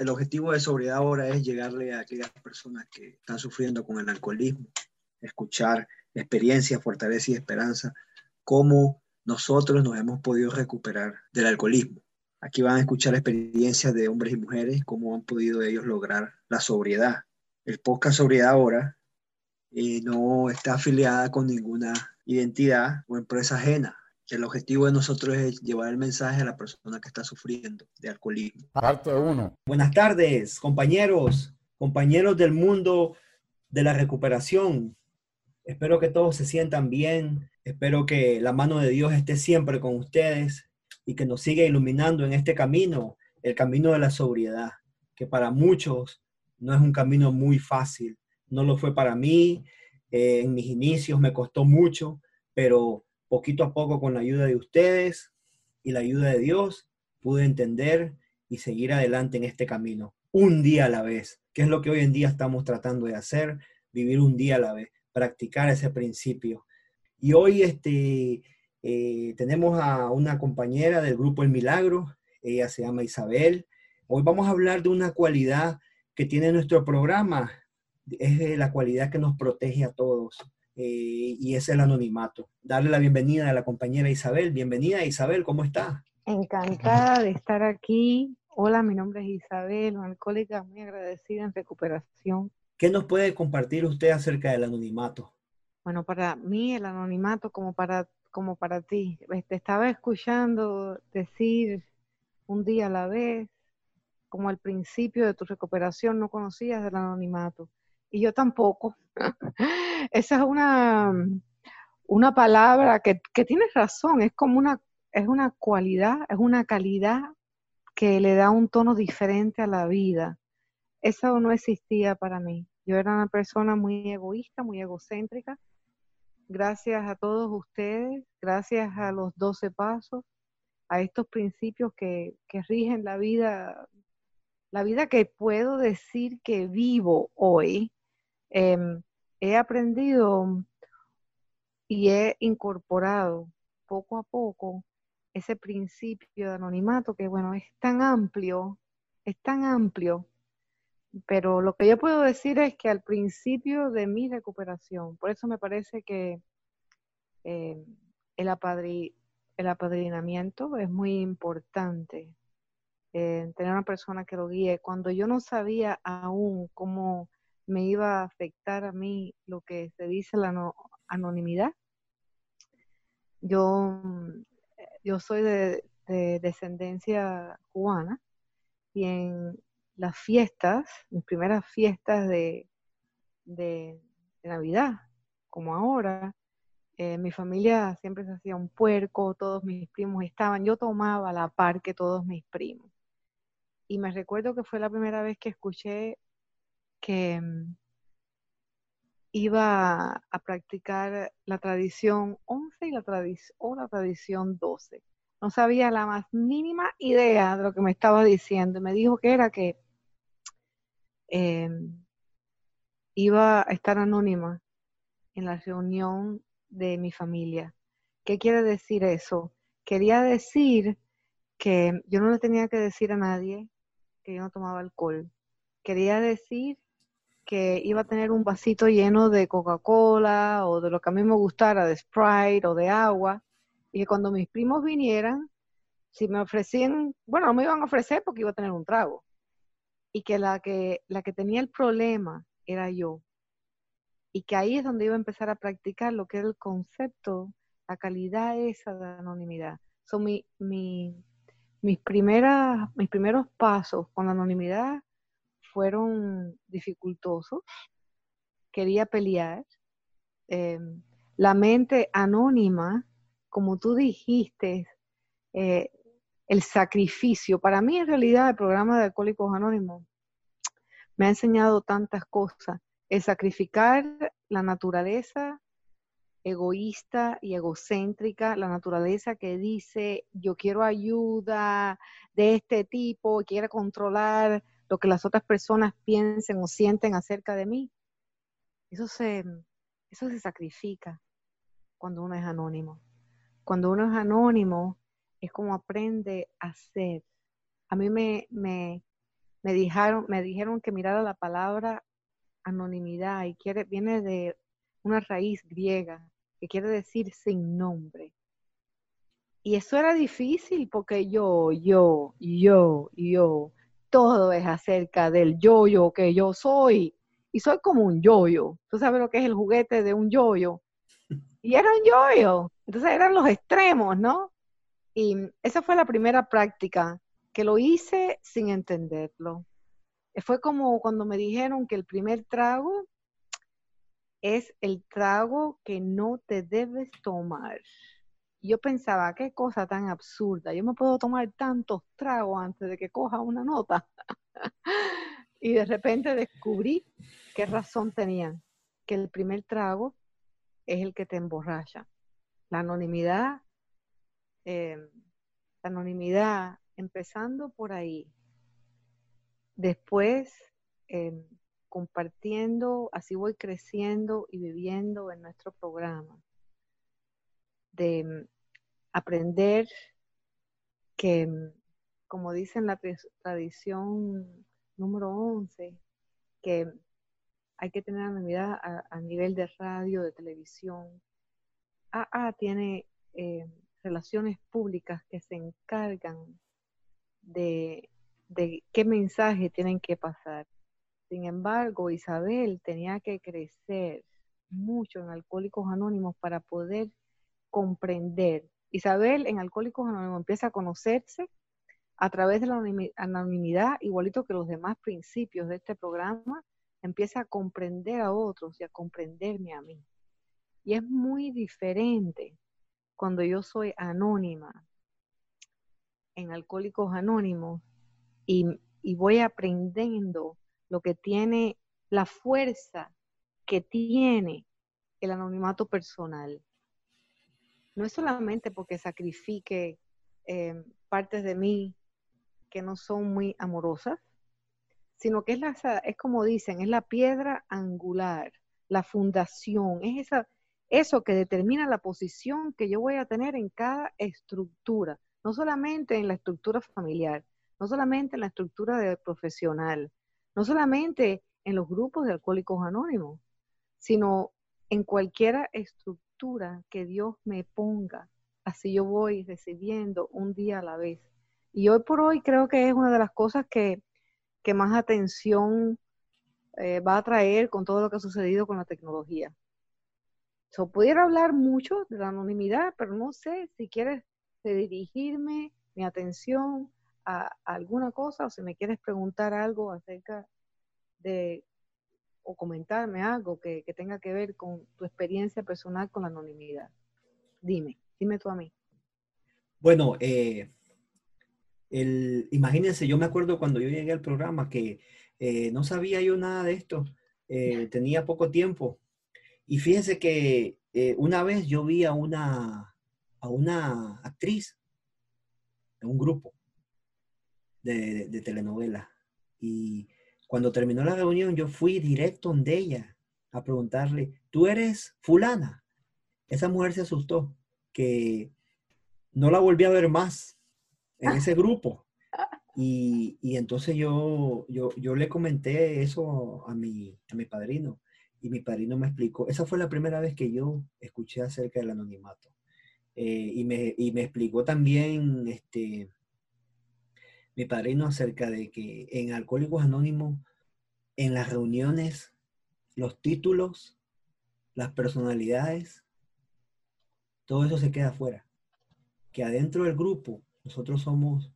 el objetivo de sobriedad ahora es llegarle a aquellas personas que están sufriendo con el alcoholismo, escuchar experiencias, fortaleza y esperanza, cómo nosotros nos hemos podido recuperar del alcoholismo. Aquí van a escuchar experiencias de hombres y mujeres, cómo han podido ellos lograr la sobriedad. El podcast Sobriedad ahora eh, no está afiliada con ninguna identidad o empresa ajena. El objetivo de nosotros es llevar el mensaje a la persona que está sufriendo de alcoholismo. Parte uno. Buenas tardes, compañeros, compañeros del mundo de la recuperación. Espero que todos se sientan bien. Espero que la mano de Dios esté siempre con ustedes y que nos siga iluminando en este camino, el camino de la sobriedad, que para muchos no es un camino muy fácil. No lo fue para mí. Eh, en mis inicios me costó mucho, pero poquito a poco con la ayuda de ustedes y la ayuda de Dios, pude entender y seguir adelante en este camino, un día a la vez, que es lo que hoy en día estamos tratando de hacer, vivir un día a la vez, practicar ese principio. Y hoy este, eh, tenemos a una compañera del grupo El Milagro, ella se llama Isabel. Hoy vamos a hablar de una cualidad que tiene nuestro programa, es la cualidad que nos protege a todos. Eh, y es el anonimato. Darle la bienvenida a la compañera Isabel. Bienvenida Isabel, ¿cómo está? Encantada de estar aquí. Hola, mi nombre es Isabel, una alcohólica muy agradecida en recuperación. ¿Qué nos puede compartir usted acerca del anonimato? Bueno, para mí el anonimato como para, como para ti. Te este, estaba escuchando decir un día a la vez, como al principio de tu recuperación no conocías del anonimato y yo tampoco. Esa es una, una palabra que, que tienes razón, es como una, es una cualidad, es una calidad que le da un tono diferente a la vida. Eso no existía para mí. Yo era una persona muy egoísta, muy egocéntrica. Gracias a todos ustedes, gracias a los 12 pasos, a estos principios que, que rigen la vida, la vida que puedo decir que vivo hoy, Em, he aprendido y he incorporado poco a poco ese principio de anonimato que, bueno, es tan amplio, es tan amplio, pero lo que yo puedo decir es que al principio de mi recuperación, por eso me parece que em, el, apadrinamiento es muy importante, eh, tener una persona que lo guíe. Cuando yo no sabía aún cómo me iba a afectar a mí lo que se dice la anonimidad. Yo, yo soy de, descendencia cubana y en las fiestas, mis primeras fiestas de, de, Navidad, como ahora, eh, mi familia siempre se hacía un puerco, todos mis primos estaban, yo tomaba la par que todos mis primos. Y me recuerdo que fue la primera vez que escuché que mm, iba a practicar la tradición 11 y la o la tradición 12. No sabía la más mínima idea de lo que me estaba diciendo. Me dijo que era que em, iba a estar anónima en la reunión de mi familia. ¿Qué quiere decir eso? Quería decir que yo no le tenía que decir a nadie que yo no tomaba alcohol. Quería decir que iba a tener un vasito lleno de Coca-Cola o de lo que a mí me gustara, de Sprite o de agua, y que cuando mis primos vinieran, si me ofrecían, bueno, no me iban a ofrecer porque iba a tener un trago, y que la que, la que tenía el problema era yo, y que ahí es donde iba a empezar a practicar lo que era el concepto, la calidad esa de anonimidad. Son mi, mi, mis, primeras, mis primeros pasos con la anonimidad fueron dificultosos, quería pelear. Em, la mente anónima, como tú dijiste, eh, el sacrificio. Para mí, en realidad, el programa de Alcohólicos Anónimos me ha enseñado tantas cosas. El sacrificar la naturaleza egoísta y egocéntrica, la naturaleza que dice yo quiero ayuda de este tipo, quiere controlar lo que las otras personas piensen o sienten acerca de mí, eso se, eso se sacrifica cuando uno es anónimo. Cuando uno es anónimo, es como aprende a ser. A mí me, me, me dijeron, me dijeron que mirara la palabra anonimidad y quiere, viene de una raíz griega que quiere decir sin nombre. Y eso era difícil porque yo, yo, yo, yo, todo es acerca del yo-yo que yo soy. Y soy como un yo-yo. Tú sabes lo que es el juguete de un yo-yo. Y era un yo-yo. Entonces eran los extremos, ¿no? Y esa fue la primera práctica que lo hice sin entenderlo. Fue como cuando me dijeron que el primer trago es el trago que no te debes tomar. Yo pensaba, qué cosa tan absurda. Yo me puedo tomar tantos tragos antes de que coja una nota. y de repente descubrí qué razón tenían, que el primer trago es el que te emborracha. La anonimidad, eh, la anonimidad, empezando por ahí. Después, em, compartiendo, así voy creciendo y viviendo en nuestro programa, de em, aprender que, em, como dice en la tradición número 11, que hay que tener anonimidad a, a nivel de radio, de televisión. AA tiene relaciones públicas que se encargan de, qué mensaje tienen que pasar. Sin embargo, Isabel tenía que crecer mucho en Alcohólicos Anónimos para poder comprender. Isabel en Alcohólicos Anónimos empieza a conocerse a través de la anonimidad, igualito que los demás principios de este programa, empieza a comprender a otros y a comprenderme a mí. Y es muy diferente cuando yo soy anónima en Alcohólicos Anónimos y, voy aprendiendo lo que tiene, la fuerza que tiene el anonimato personal. No es solamente porque sacrifique eh, partes de mí que no son muy amorosas, sino que es, la, es como dicen, es la piedra angular, la fundación, es esa, eso que determina la posición que yo voy a tener en cada estructura no solamente en la estructura familiar, no solamente en la estructura de profesional, no solamente en los grupos de alcohólicos anónimos, sino en cualquier que Dios me ponga. Así yo voy recibiendo un día a la vez. Y hoy por hoy creo que es una de las cosas que, más atención eh, va a traer con todo lo que ha sucedido con la tecnología. So, pudiera hablar mucho de la anonimidad, pero no sé si quieres dirigirme mi atención a, alguna cosa o si me quieres preguntar algo acerca de comentarme algo que, tenga que ver con tu experiencia personal con la anonimidad. Dime, dime tú a mí. Bueno, eh, el, imagínense, yo me acuerdo cuando yo llegué al programa que eh, no sabía yo nada de esto, eh, tenía poco tiempo. Y fíjense que una vez yo vi a una, a una actriz de un grupo de, telenovela. Y cuando terminó la reunión, yo fui directo donde ella a preguntarle, ¿tú eres fulana? Esa mujer se asustó, que no la volví a ver más en ese grupo. Y, entonces yo, yo, yo, le comenté eso a mi, a mi padrino y mi padrino me explicó, esa fue la primera vez que yo escuché acerca del anonimato. Eh, y, me, explicó también este, mi padrino acerca de que en Alcohólicos Anónimos, en las reuniones, los títulos, las personalidades, todo eso se queda afuera. Que adentro del grupo nosotros somos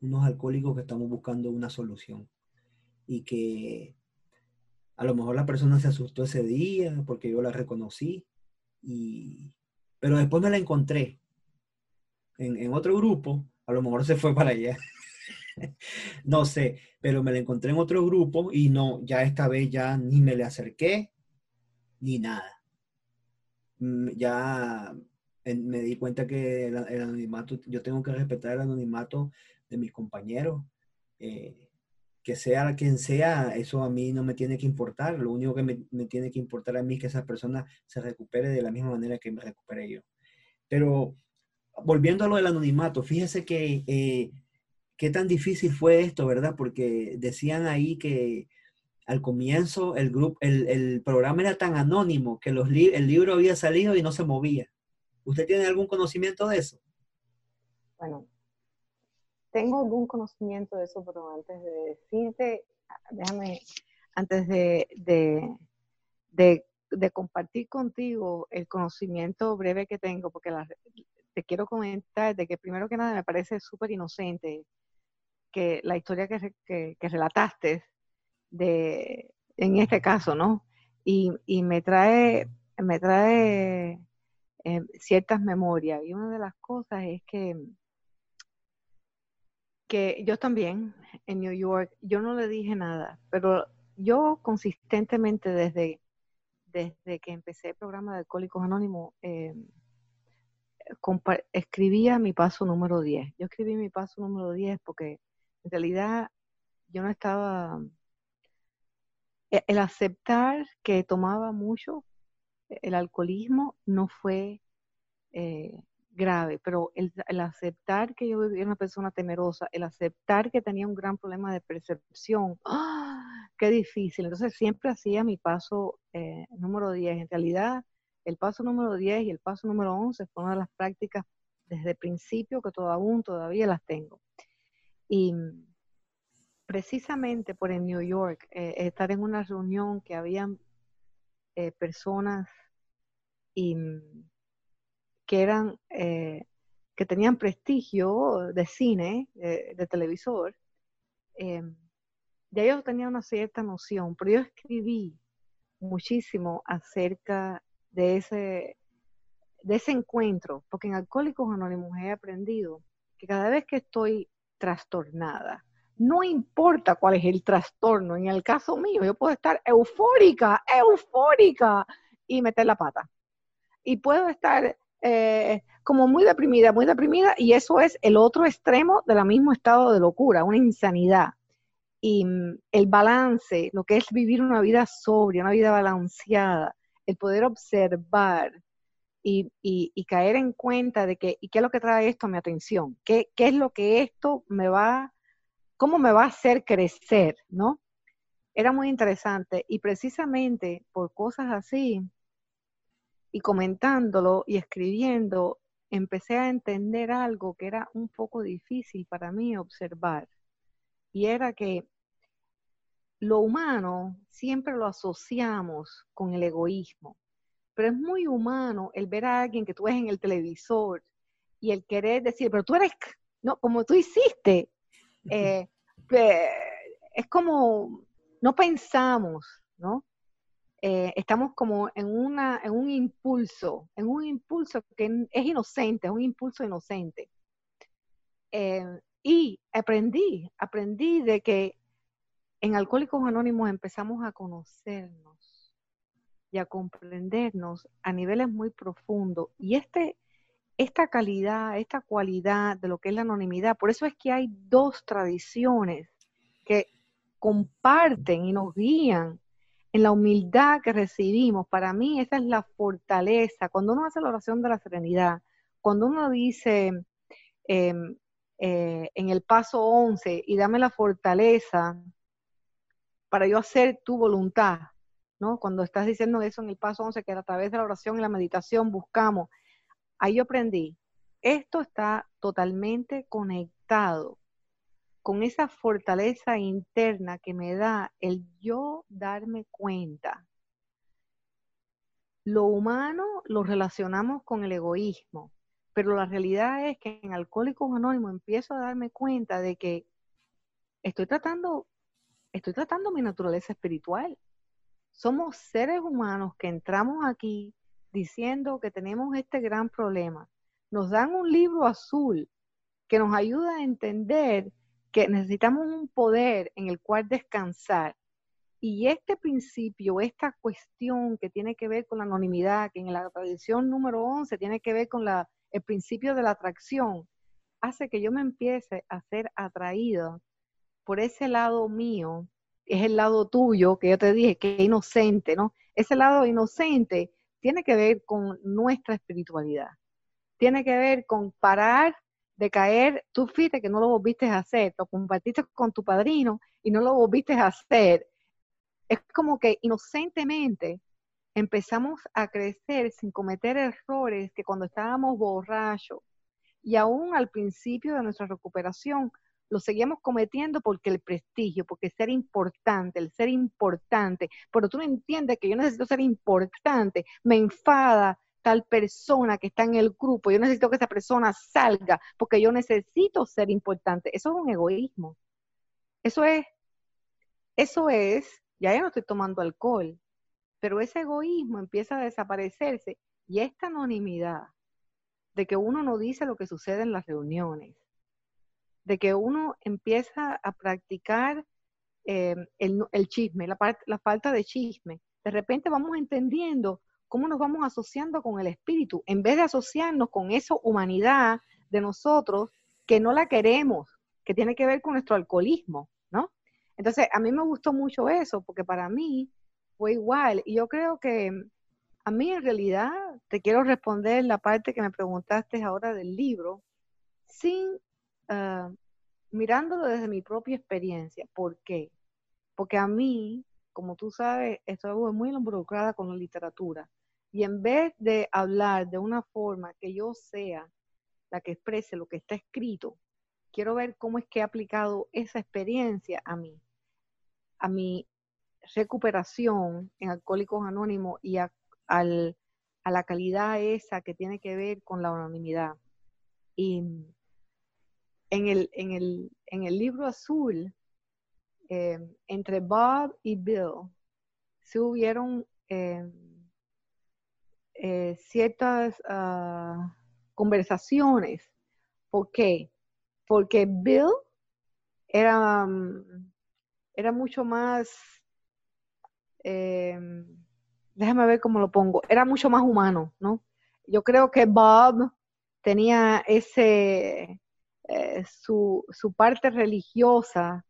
unos alcohólicos que estamos buscando una solución. Y que a lo mejor la persona se asustó ese día porque yo la reconocí y, pero después me la encontré en, otro grupo, a lo mejor se fue para allá. no sé, pero me la encontré en otro grupo y no, ya esta vez ya ni me le acerqué ni nada. Mm, ya me di cuenta que el, anonimato, yo tengo que respetar el anonimato de mis compañeros. Eh, que sea quien sea, eso a mí no me tiene que importar. Lo único que me, tiene que importar a mí es que esa persona se recupere de la misma manera que me recuperé yo. Pero volviendo a lo del anonimato, fíjese que eh, qué tan difícil fue esto, ¿verdad? Porque decían ahí que al comienzo el, grupo, el, programa era tan anónimo que los el libro había salido y no se movía. ¿Usted tiene algún conocimiento de eso? Bueno, tengo algún conocimiento de eso, pero antes de decirte, déjame, antes de, compartir contigo el conocimiento breve que tengo, porque te quiero comentar de que primero que nada me parece súper inocente que la historia que, relataste de, en este caso, ¿no? Y, me trae, me trae eh, ciertas memorias. Y una de las cosas es que, que yo también en New York, yo no le dije nada, pero yo consistentemente desde, desde que empecé el programa de Alcohólicos Anónimos, eh, escribía mi paso número 10. Yo escribí mi paso número 10 porque en realidad yo no estaba... E, el aceptar que tomaba mucho el alcoholismo no fue eh, grave, pero el, aceptar que yo vivía una persona temerosa, el aceptar que tenía un gran problema de percepción, ¡ah! qué difícil. Entonces siempre hacía mi paso eh, número 10. En realidad, el paso número 10 y el paso número 11 fue una de las prácticas desde el principio que aún todavía las tengo. Y precisamente por en New York, eh, estar en una reunión que habían eh, personas y que eran eh, que tenían prestigio de cine, de, televisor, eh, ya yo tenía una cierta noción, pero yo escribí muchísimo acerca de ese, de ese encuentro, porque en Alcohólicos Anónimos he aprendido que cada vez que estoy trastornada, no importa cuál es el trastorno, en el caso mío, yo puedo estar eufórica, eufórica y meter la pata. Y puedo estar eh, como muy deprimida, muy deprimida, y eso es el otro extremo del mismo estado de locura, una insanidad. Y mm, el balance, lo que es vivir una vida sobria, una vida balanceada, el poder observar y, caer en cuenta de que, ¿y qué es lo que trae esto a mi atención? ¿Qué, ¿Qué es lo que esto me va, cómo me va a hacer crecer, no? Era muy interesante y precisamente por cosas así, y comentándolo y escribiendo, empecé a entender algo que era un poco difícil para mí observar. Y era que lo humano siempre lo asociamos con el egoísmo, pero es muy humano el ver a alguien que tú ves en el televisor y el querer decir, pero tú eres, no, como tú hiciste. Eh, es como, no pensamos, ¿no? Eh, estamos como en, una, en un impulso, en un impulso que es inocente, es un impulso inocente. Eh, y aprendí, aprendí de que en Alcohólicos Anónimos empezamos a conocernos y a comprendernos a niveles muy profundos. Y este, esta calidad, esta cualidad de lo que es la anonimidad, por eso es que hay dos tradiciones que comparten y nos guían en la humildad que recibimos, para mí esa es la fortaleza. Cuando uno hace la oración de la serenidad, cuando uno dice em, eh, en el paso 11, y dame la fortaleza para yo hacer tu voluntad, ¿no? Cuando estás diciendo eso en el paso 11, que a través de la oración y la meditación buscamos, ahí yo aprendí, esto está totalmente conectado con esa fortaleza interna que me da el yo darme cuenta. Lo humano lo relacionamos con el egoísmo, pero la realidad es que en Alcohólicos Anónimos empiezo a darme cuenta de que estoy tratando, estoy tratando mi naturaleza espiritual. Somos seres humanos que entramos aquí diciendo que tenemos este gran problema. Nos dan un libro azul que nos ayuda a entender que necesitamos un poder en el cual descansar. Y este principio, esta cuestión que tiene que ver con la anonimidad, que en la tradición número 11 tiene que ver con el principio de la atracción, hace que yo me empiece a ser atraída por ese lado mío, es el lado tuyo, que yo te dije que inocente, ¿no? Ese lado inocente tiene que ver con nuestra espiritualidad. Tiene que ver con parar de caer, tú fíjate que no lo volviste a hacer, lo compartiste con tu padrino y no lo volviste a hacer. Es como que inocentemente empezamos a crecer sin cometer errores que cuando estábamos borrachos y aún al principio de nuestra recuperación lo seguíamos cometiendo porque el prestigio, porque ser importante, el ser importante, pero tú no entiendes que yo necesito ser importante, me enfada tal persona que está en el grupo, yo necesito que esa persona salga porque yo necesito ser importante. Eso es un egoísmo. Eso es, eso es, ya yo no estoy tomando alcohol, pero ese egoísmo empieza a desaparecerse y esta anonimidad de que uno no dice lo que sucede en las reuniones, de que uno empieza a practicar eh, el, chisme, la, la falta de chisme. De repente vamos entendiendo cómo nos vamos asociando con el espíritu, en vez de asociarnos con esa humanidad de nosotros que no la queremos, que tiene que ver con nuestro alcoholismo, ¿no? Entonces, a mí me gustó mucho eso, porque para mí fue igual. Y yo creo que a mí en realidad te quiero responder la parte que me preguntaste ahora del libro, sin Ah, mirándolo desde mi propia experiencia. ¿Por qué? Porque a mí, como tú sabes, estoy muy involucrada con la literatura. Y en vez de hablar de una forma que yo sea la que exprese lo que está escrito, quiero ver cómo es que he aplicado esa experiencia a mí, a mi recuperación en Alcohólicos Anónimos y a, a la calidad esa que tiene que ver con la anonimidad. Y en el, en el, en el libro azul, eh, entre Bob y Bill, se hubieron eh, eh, ciertas ah, conversaciones. ¿Por qué? Porque Bill era, mm, era mucho más, déjame ver cómo lo pongo, era mucho más humano, ¿no? Yo creo que Bob tenía ese, eh, su, parte religiosa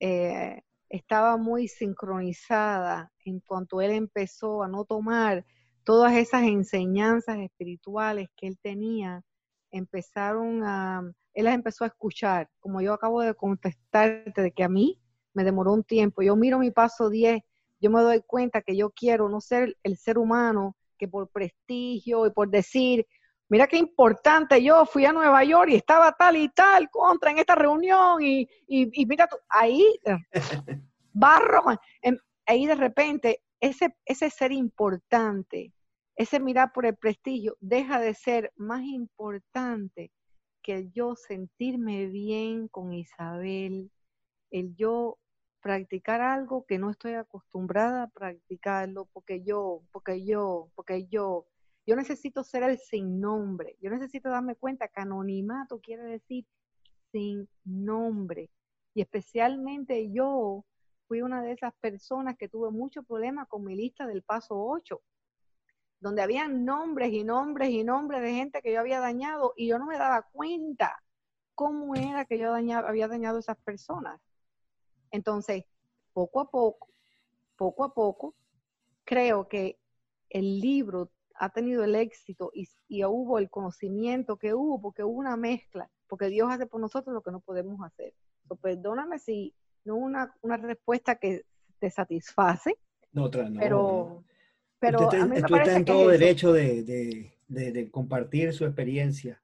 eh, estaba muy sincronizada en cuanto él empezó a no tomar todas esas enseñanzas espirituales que él tenía, empezaron a, él las empezó a escuchar, como yo acabo de contestarte de que a mí me demoró un tiempo, yo miro mi paso 10, yo me doy cuenta que yo quiero no ser el ser humano que por prestigio y por decir, mira qué importante, yo fui a Nueva York y estaba tal y tal contra en esta reunión y, y, mira tú, ahí, barro, ahí de repente ese, ese ser importante, ese mirar por el prestigio, deja de ser más importante que el yo sentirme bien con Isabel, el yo practicar algo que no estoy acostumbrada a practicarlo, porque yo, porque yo, porque yo, yo necesito ser el sin nombre. Yo necesito darme cuenta que anonimato quiere decir sin nombre. Y especialmente yo fui una de esas personas que tuve mucho problema con mi lista del paso 8, donde había nombres y nombres y nombres de gente que yo había dañado y yo no me daba cuenta cómo era que yo había dañado a esas personas. Entonces, poco a poco, poco a poco, creo que el libro ha tenido el éxito y, hubo el conocimiento que hubo, porque hubo una mezcla, porque Dios hace por nosotros lo que no podemos hacer. perdóname si no una, una respuesta que te satisface. No, otra no. Pero, pero usted, en todo derecho de, compartir su experiencia.